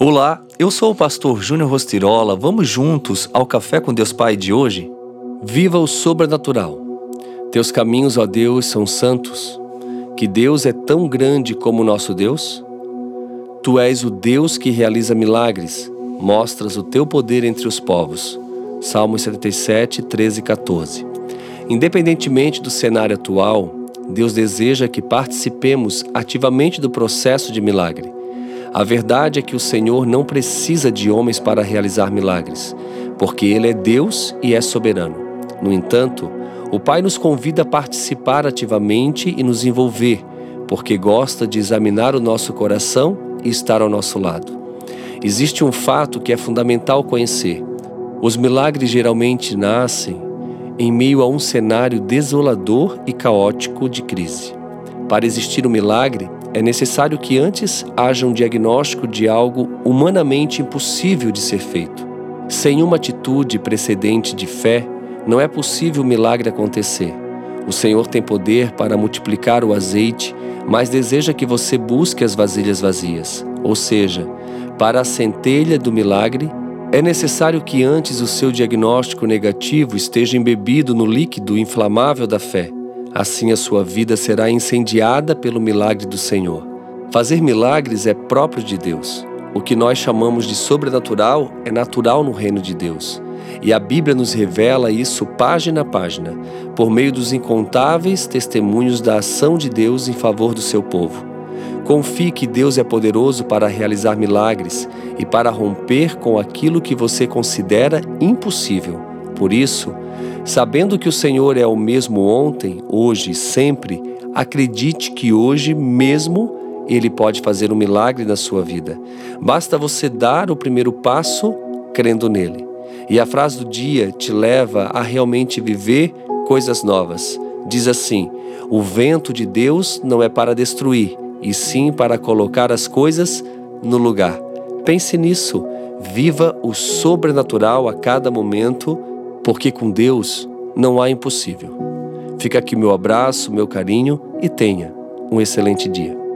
Olá, eu sou o pastor Júnior Rostirola. Vamos juntos ao Café com Deus Pai de hoje? Viva o sobrenatural. Teus caminhos, ó Deus, são santos. Que Deus é tão grande como o nosso Deus? Tu és o Deus que realiza milagres, mostras o teu poder entre os povos. Salmos 77, 13 e 14. Independentemente do cenário atual, Deus deseja que participemos ativamente do processo de milagre. A verdade é que o Senhor não precisa de homens para realizar milagres, porque Ele é Deus e é soberano. No entanto, o Pai nos convida a participar ativamente e nos envolver, porque gosta de examinar o nosso coração e estar ao nosso lado. Existe um fato que é fundamental conhecer: os milagres geralmente nascem em meio a um cenário desolador e caótico de crise. Para existir um milagre, é necessário que antes haja um diagnóstico de algo humanamente impossível de ser feito. Sem uma atitude precedente de fé, não é possível o milagre acontecer. O Senhor tem poder para multiplicar o azeite, mas deseja que você busque as vasilhas vazias, ou seja, para a centelha do milagre é necessário que antes o seu diagnóstico negativo esteja embebido no líquido inflamável da fé. Assim a sua vida será incendiada pelo milagre do Senhor. Fazer milagres é próprio de Deus. O que nós chamamos de sobrenatural é natural no reino de Deus. E a Bíblia nos revela isso página a página, por meio dos incontáveis testemunhos da ação de Deus em favor do seu povo. Confie que Deus é poderoso para realizar milagres e para romper com aquilo que você considera impossível. Por isso, sabendo que o Senhor é o mesmo ontem, hoje e sempre, acredite que hoje mesmo Ele pode fazer um milagre na sua vida. Basta você dar o primeiro passo crendo nele. E a frase do dia te leva a realmente viver coisas novas. Diz assim: O vento de Deus não é para destruir e sim para colocar as coisas no lugar. Pense nisso. Viva o sobrenatural a cada momento, porque com Deus não há impossível. Fica aqui meu abraço, meu carinho e tenha um excelente dia.